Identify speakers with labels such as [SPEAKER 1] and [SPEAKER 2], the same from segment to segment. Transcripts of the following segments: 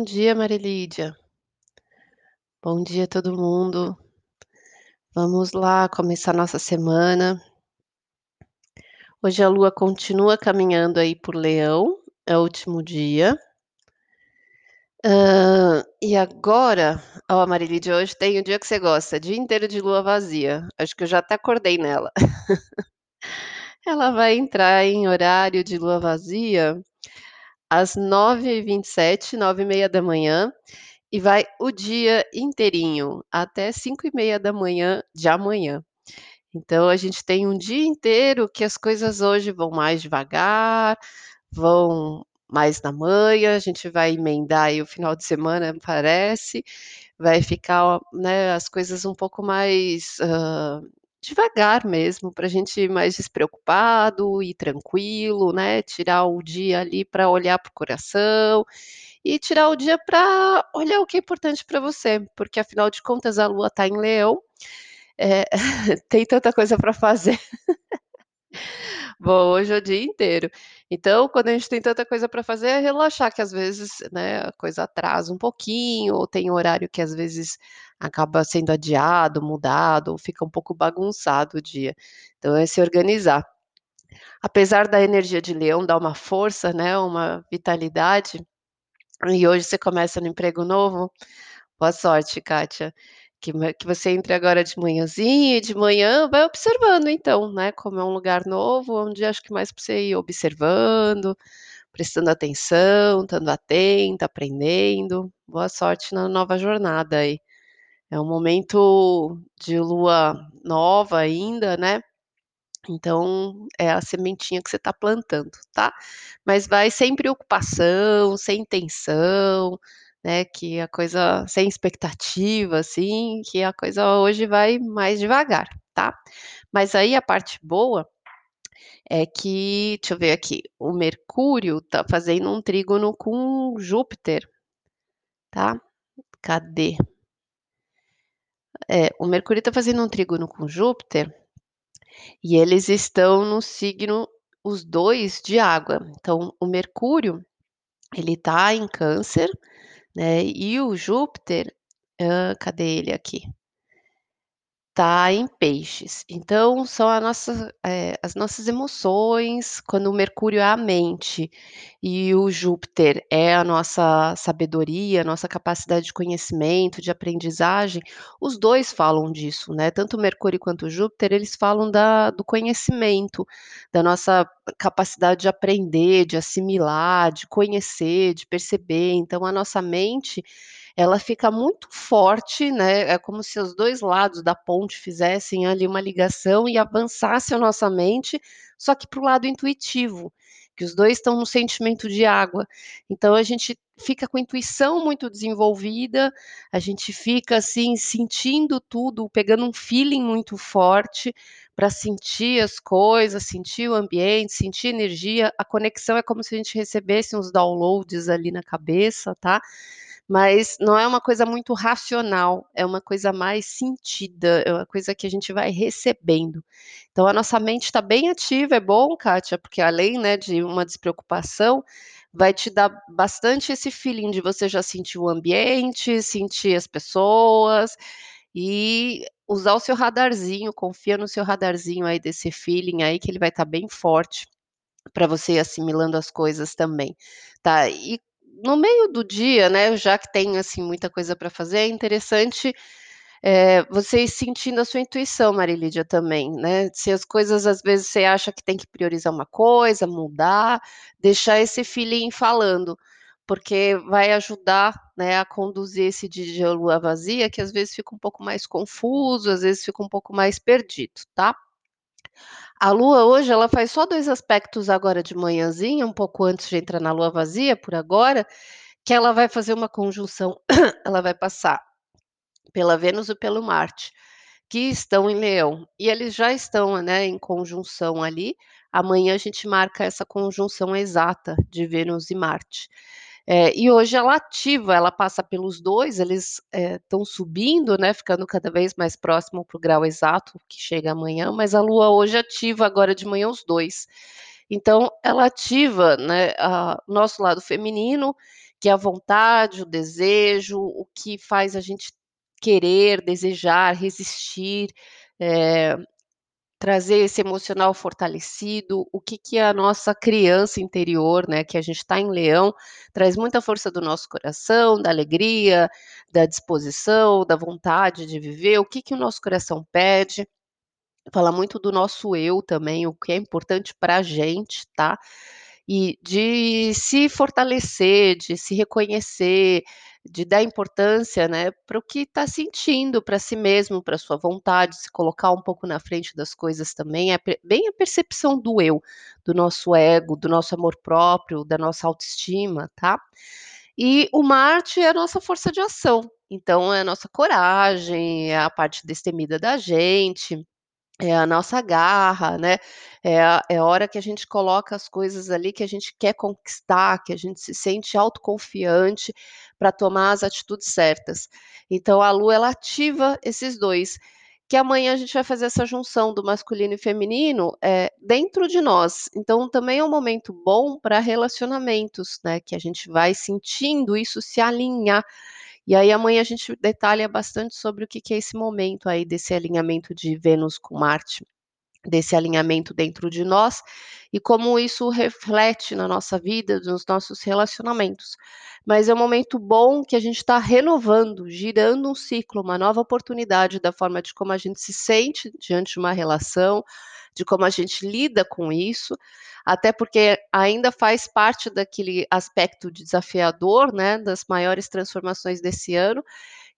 [SPEAKER 1] Bom dia, Marilídia. Bom dia, todo mundo. Vamos lá começar nossa semana. Hoje a lua continua caminhando aí por Leão, é o último dia. Hã, e agora, ó, Marilídia, hoje tem o dia que você gosta, dia inteiro de lua vazia. Acho que eu já até acordei nela. Ela vai entrar em horário de lua vazia às 9h27, 9h30 e vai o dia inteirinho, até 5h30 de amanhã. Então a gente tem um dia inteiro que as coisas hoje vão mais devagar, vão mais na manha, a gente vai emendar aí o final de semana, parece, vai ficar, né, as coisas um pouco mais, hã, devagar mesmo, pra gente ir mais despreocupado e tranquilo, né, tirar o dia ali pra olhar para o coração, e tirar o dia pra olhar o que é importante pra você, porque afinal de contas a lua tá em Leão, eh, tem tanta coisa pra fazer. Bom, hoje é o dia inteiro. Então, quando a gente tem tanta coisa pra fazer, é relaxar, que às vezes, né, a coisa atrasa um pouquinho, ou tem horário que às vezes acaba sendo adiado, mudado, ou fica um pouco bagunçado o dia. Então é se organizar. Apesar da energia de Leão dar uma força, né, uma vitalidade, e hoje você começa no emprego novo, boa sorte, Kátia. Que que você entre agora de manhãzinha e de manhã vai observando então, né, como é um lugar novo, dia acho que mais pra você ir observando, prestando atenção, estando atenta, aprendendo. Boa sorte na nova jornada aí. É um momento de lua nova ainda, né, então é a sementinha que você tá plantando, tá. Mas vai sem preocupação, sem tensão, né, que a coisa sem expectativa, assim, que a coisa hoje vai mais devagar, tá. Mas aí a parte boa é que deixa eu ver aqui, o Mercúrio tá fazendo um trígono com Júpiter, tá. Cadê? É, o Mercúrio tá fazendo um trígono com Júpiter, e eles estão no signo, os 2 de água. Então o Mercúrio, ele tá em Câncer, né, e o Júpiter, hã, cadê ele aqui? Tá em Peixes. Então são a nossa eh, as nossas emoções, quando o Mercúrio é a mente, e o Júpiter é a nossa sabedoria, a nossa capacidade de conhecimento, de aprendizagem, os 2 falam disso, né, tanto o Mercúrio quanto o Júpiter, eles falam da do conhecimento, da nossa capacidade de aprender, de assimilar, de conhecer, de perceber. Então a nossa mente, ela fica muito forte, né, é como se os 2 lados da ponte fizessem ali uma ligação e avançasse a nossa mente, só que para o lado intuitivo, que os 2 estão no sentimento de água. Então a gente fica com a intuição muito desenvolvida, a gente fica, assim, sentindo tudo, pegando um feeling muito forte pra sentir as coisas, sentir o ambiente, sentir energia. A conexão é como se a gente recebesse uns downloads ali na cabeça, tá. Mas não é uma coisa muito racional, é uma coisa mais sentida, é uma coisa que a gente vai recebendo. Então a nossa mente tá bem ativa, é bom, Kátia, porque além, né, de uma despreocupação, vai te dar bastante esse feeling de você já sentir o ambiente, sentir as pessoas, e usar o seu radarzinho, confia no seu radarzinho aí desse feeling aí que ele vai estar bem forte, pra você ir assimilando as coisas também, tá. E no meio do dia, né, já que tem, assim, muita coisa pra fazer, é interessante, eh, você ir sentindo a sua intuição, Marilídia, também, né. Se as coisas às vezes você acha que tem que priorizar uma coisa, mudar, deixar esse feeling falando, porque vai ajudar, né, a conduzir esse dia de lua vazia, que às vezes fica um pouco mais confuso, às vezes fica um pouco mais perdido, tá. A lua hoje ela faz só 2 aspectos agora de manhãzinha, um pouco antes de entrar na lua vazia, por agora, que ela vai fazer uma conjunção ela vai passar pela Vênus e pelo Marte, que estão em Leão, e eles já estão, né, em conjunção ali, amanhã a gente marca essa conjunção exata de Vênus e Marte. Eh, e hoje ela ativa, ela passa pelos 2, eles, estão subindo, né, ficando cada vez mais próximo para o grau exato, que chega amanhã, mas a lua hoje ativa agora de manhã os 2. Então ela ativa, né, o nosso lado feminino, que é a vontade, o desejo, o que faz a gente querer, desejar, resistir, eh, trazer esse emocional fortalecido, o que que a nossa criança interior, né, que a gente está em Leão, traz muita força do nosso coração, da alegria, da disposição, da vontade de viver, o que que o nosso coração pede. Fala muito do nosso eu também, o que é importante para a gente, tá? E de se fortalecer, de se reconhecer, de dar importância, né, para o que está sentindo, para si mesmo, para sua vontade, se colocar um pouco na frente das coisas também, é bem a percepção do eu, do nosso ego, do nosso amor próprio, da nossa autoestima, tá? E o Marte é a nossa força de ação, então é a nossa coragem, é a parte destemida da gente, é a nossa garra, né, é a é a hora que a gente coloca as coisas ali que a gente quer conquistar, que a gente se sente autoconfiante para tomar as atitudes certas. Então a Lua ela ativa esses 2, que amanhã a gente vai fazer essa junção do masculino e feminino, eh, dentro de nós, então também é um momento bom para relacionamentos, né, que a gente vai sentindo isso se alinhar. E aí amanhã a gente detalha bastante sobre o que que é esse momento aí desse alinhamento de Vênus com Marte, desse alinhamento dentro de nós, e como isso reflete na nossa vida, nos nossos relacionamentos. Mas é um momento bom que a gente está renovando, girando um ciclo, uma nova oportunidade da forma de como a gente se sente diante de uma relação, de como a gente lida com isso, até porque ainda faz parte daquele aspecto desafiador, né, das maiores transformações desse ano,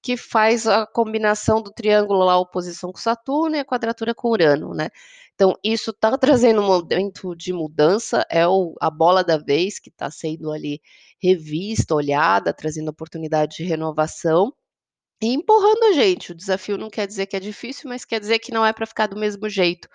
[SPEAKER 1] que faz a combinação do triângulo lá, oposição com Saturno e a quadratura com Urano, né. Então isso está trazendo um momento de mudança, é o a bola da vez que está sendo ali revista, olhada, trazendo oportunidade de renovação, e empurrando a gente, o desafio não quer dizer que é difícil, mas quer dizer que não é para ficar do mesmo jeito,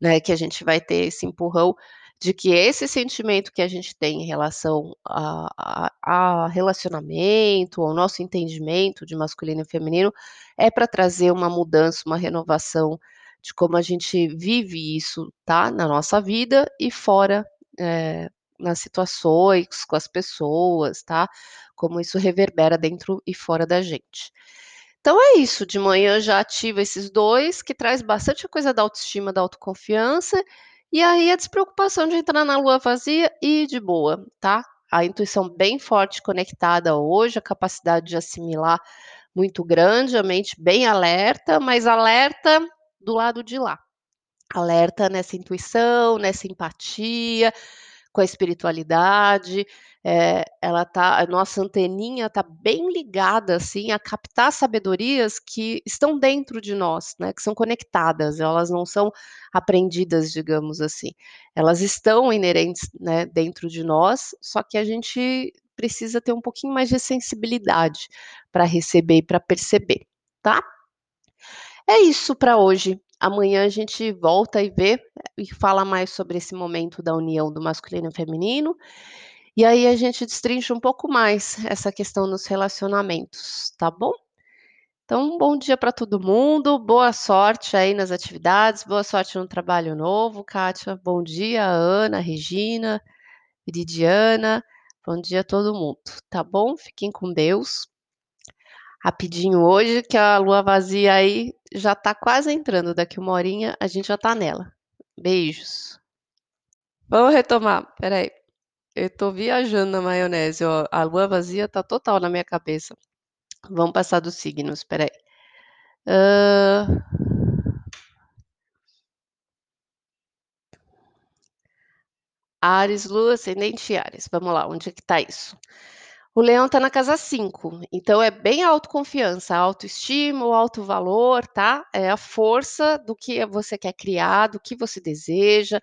[SPEAKER 1] né, que a gente vai ter esse empurrão de que esse sentimento que a gente tem em relação a a a relacionamento, ao nosso entendimento de masculino e feminino, é para trazer uma mudança, uma renovação de como a gente vive isso, tá, na nossa vida e fora, eh, nas situações, com as pessoas, tá, como isso reverbera dentro e fora da gente. Então é isso, de manhã já ativa esses 2, que traz bastante coisa da autoestima, da autoconfiança, e aí a despreocupação de entrar na lua vazia e de boa, tá? A intuição bem forte conectada hoje, a capacidade de assimilar muito grande, a mente bem alerta, mas alerta do lado de lá, alerta nessa intuição, nessa empatia, com a espiritualidade, eh, ela tá a nossa anteninha está bem ligada, assim, a captar sabedorias que estão dentro de nós, né, que são conectadas, elas não são aprendidas, digamos assim. Elas estão inerentes, né, dentro de nós, só que a gente precisa ter um pouquinho mais de sensibilidade para receber e para perceber, tá? É isso para hoje. Amanhã a gente volta e vê, e fala mais sobre esse momento da união do masculino e feminino, e aí a gente destrincha um pouco mais essa questão nos relacionamentos, tá bom? Então um bom dia para todo mundo, boa sorte aí nas atividades, boa sorte no trabalho novo, Kátia, bom dia, Ana, Regina, Viridiana, bom dia a todo mundo, tá bom? Fiquem com Deus. Rapidinho hoje, que a lua vazia aí já está quase entrando, daqui 1 horinha a gente já está nela. Beijos. Vamos retomar, espera aí. Eu estou viajando na maionese, ó, a lua vazia está total na minha cabeça. Vamos passar dos signos, espera aí. Hã Áries, lua, ascendente em Áries, vamos lá, onde é que está isso? O Leão está na casa 5, então é bem autoconfiança, autoestima, alto valor, tá? É a força do que você quer criar, do que você deseja,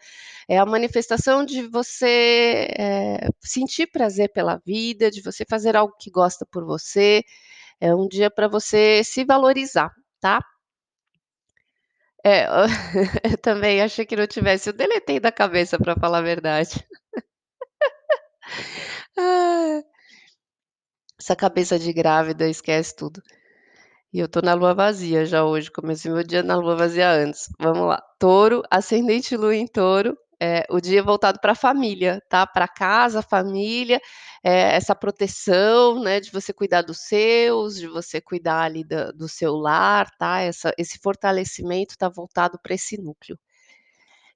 [SPEAKER 1] é a manifestação de você, eh, sentir prazer pela vida, de você fazer algo que gosta por você, é um dia para você se valorizar, tá? É, eu também achei que não tivesse, eu deletei da cabeça para falar a verdade. Ai. Essa cabeça de grávida esquece tudo. E eu estou na lua vazia já hoje, comecei meu dia na lua vazia antes. Vamos lá, Touro, ascendente lua em Touro, é o dia voltado para a família, tá? Para casa, família, é, essa proteção, né? De você cuidar dos seus, de você cuidar ali do, seu lar, tá? Essa, esse fortalecimento está voltado para esse núcleo.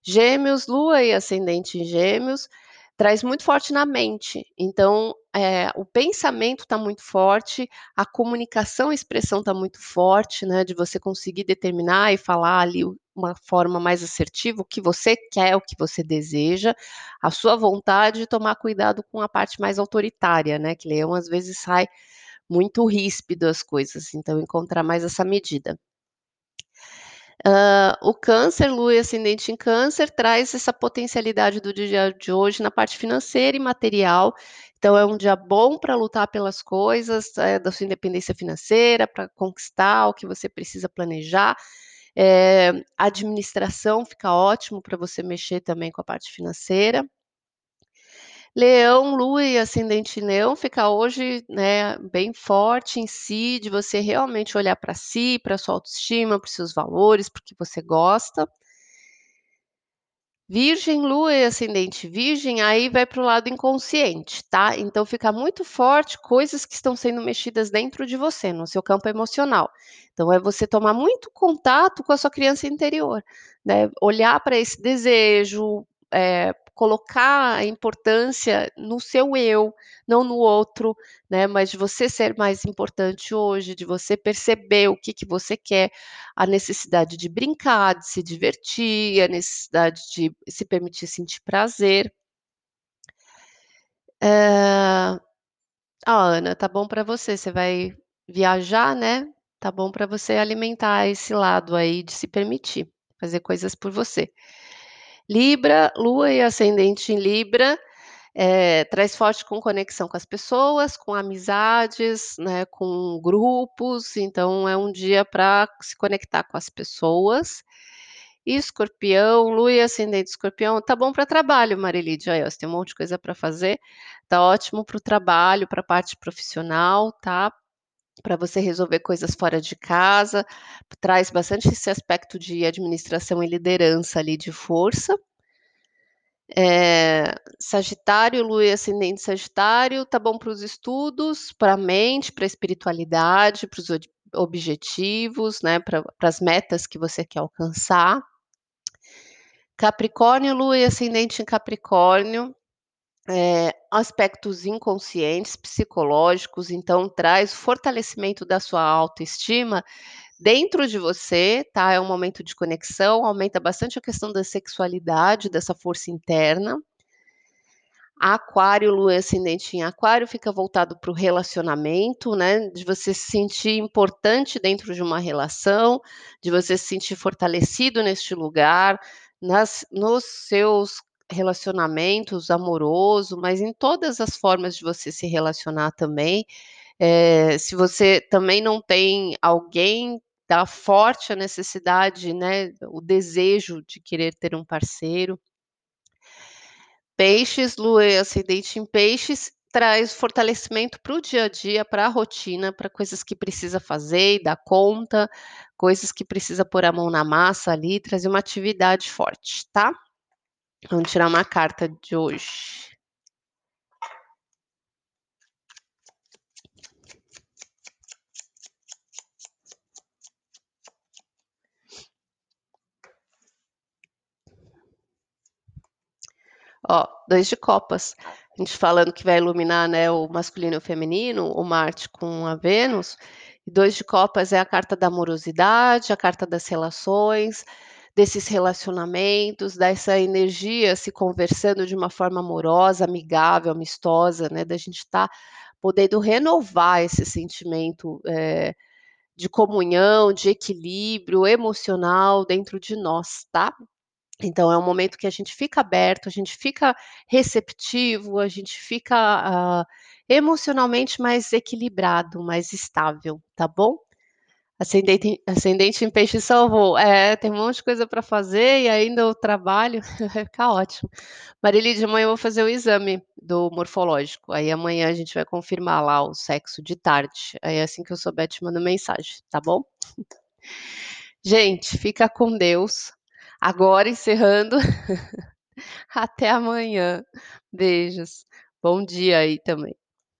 [SPEAKER 1] Gêmeos, Lua e ascendente em Gêmeos, traz muito forte na mente. Então, é, o pensamento está muito forte, a comunicação e expressão está muito forte, né? De você conseguir determinar e falar ali uma forma mais assertiva o que você quer, o que você deseja, a sua vontade de tomar cuidado com a parte mais autoritária, né? Que leão às vezes sai muito ríspido as coisas, então encontrar mais essa medida. Uh, o câncer, lua e ascendente em câncer, traz essa potencialidade do dia de hoje na parte financeira e material. Então, é um dia bom para lutar pelas coisas, é, da sua independência financeira, para conquistar o que você precisa planejar. É, administração fica ótimo para você mexer também com a parte financeira. Leão, Lua e ascendente Leão fica hoje, né, bem forte em si, de você realmente olhar para si, para sua autoestima, para seus valores, porque você gosta. Virgem, Lua e ascendente Virgem, aí vai para o lado inconsciente, tá? Então fica muito forte coisas que estão sendo mexidas dentro de você, no seu campo emocional. Então é você tomar muito contato com a sua criança interior, né? Olhar para esse desejo, é, colocar a importância no seu eu, não no outro, né? Mas de você ser mais importante hoje, de você perceber o que, que você quer, a necessidade de brincar, de se divertir, a necessidade de se permitir sentir prazer. Ah, Ana, tá bom para você. Você vai viajar, né? Tá bom para você alimentar esse lado aí de se permitir fazer coisas por você. Libra, Lua e ascendente em Libra, é, traz forte com conexão com as pessoas, com amizades, né, com grupos, então é um dia para se conectar com as pessoas. E escorpião, Lua e ascendente escorpião, tá bom para trabalho, Marilide, aí, você tem um monte de coisa para fazer, tá ótimo para o trabalho, para a parte profissional, tá? Para você resolver coisas fora de casa, traz bastante esse aspecto de administração e liderança ali de força. É, sagitário, Lua e ascendente Sagitário, tá bom para os estudos, para a mente, para a espiritualidade, para os objetivos, né, para as metas que você quer alcançar. Capricórnio, Lua e ascendente em Capricórnio, é, aspectos inconscientes, psicológicos, então traz fortalecimento da sua autoestima dentro de você, tá? É um momento de conexão, aumenta bastante a questão da sexualidade, dessa força interna. Aquário, lua ascendente em aquário, fica voltado para o relacionamento, né? De você se sentir importante dentro de uma relação, de você se sentir fortalecido neste lugar, nas, nos seus relacionamentos amoroso, mas em todas as formas de você se relacionar também. É, se você também não tem alguém, dá forte a necessidade, né, o desejo de querer ter um parceiro. Peixes, lua e ascendente em peixes, traz fortalecimento para o dia a dia, para a rotina, para coisas que precisa fazer e dar conta, coisas que precisa pôr a mão na massa ali, trazer uma atividade forte, tá? Vamos tirar uma carta de hoje. Ó, dois de copas. A gente falando que vai iluminar, né, o masculino e o feminino, o Marte com a Vênus. E dois de copas é a carta da amorosidade, a carta das relações, desses relacionamentos, dessa energia se conversando de uma forma amorosa, amigável, amistosa, né? Da gente estar tá podendo renovar esse sentimento é, de comunhão, de equilíbrio emocional dentro de nós, tá? Então é um momento que a gente fica aberto, a gente fica receptivo, a gente fica uh, emocionalmente mais equilibrado, mais estável, tá bom? Ascendente, ascendente em peixe salvou. É, tem um monte de coisa para fazer e ainda o trabalho vai ficar ótimo. Marília, de manhã eu vou fazer o exame do morfológico. Aí amanhã a gente vai confirmar lá o sexo de tarde. Aí assim que eu souber, te mando mensagem, tá bom? Gente, fica com Deus. Agora encerrando. Até amanhã. Beijos. Bom dia aí também.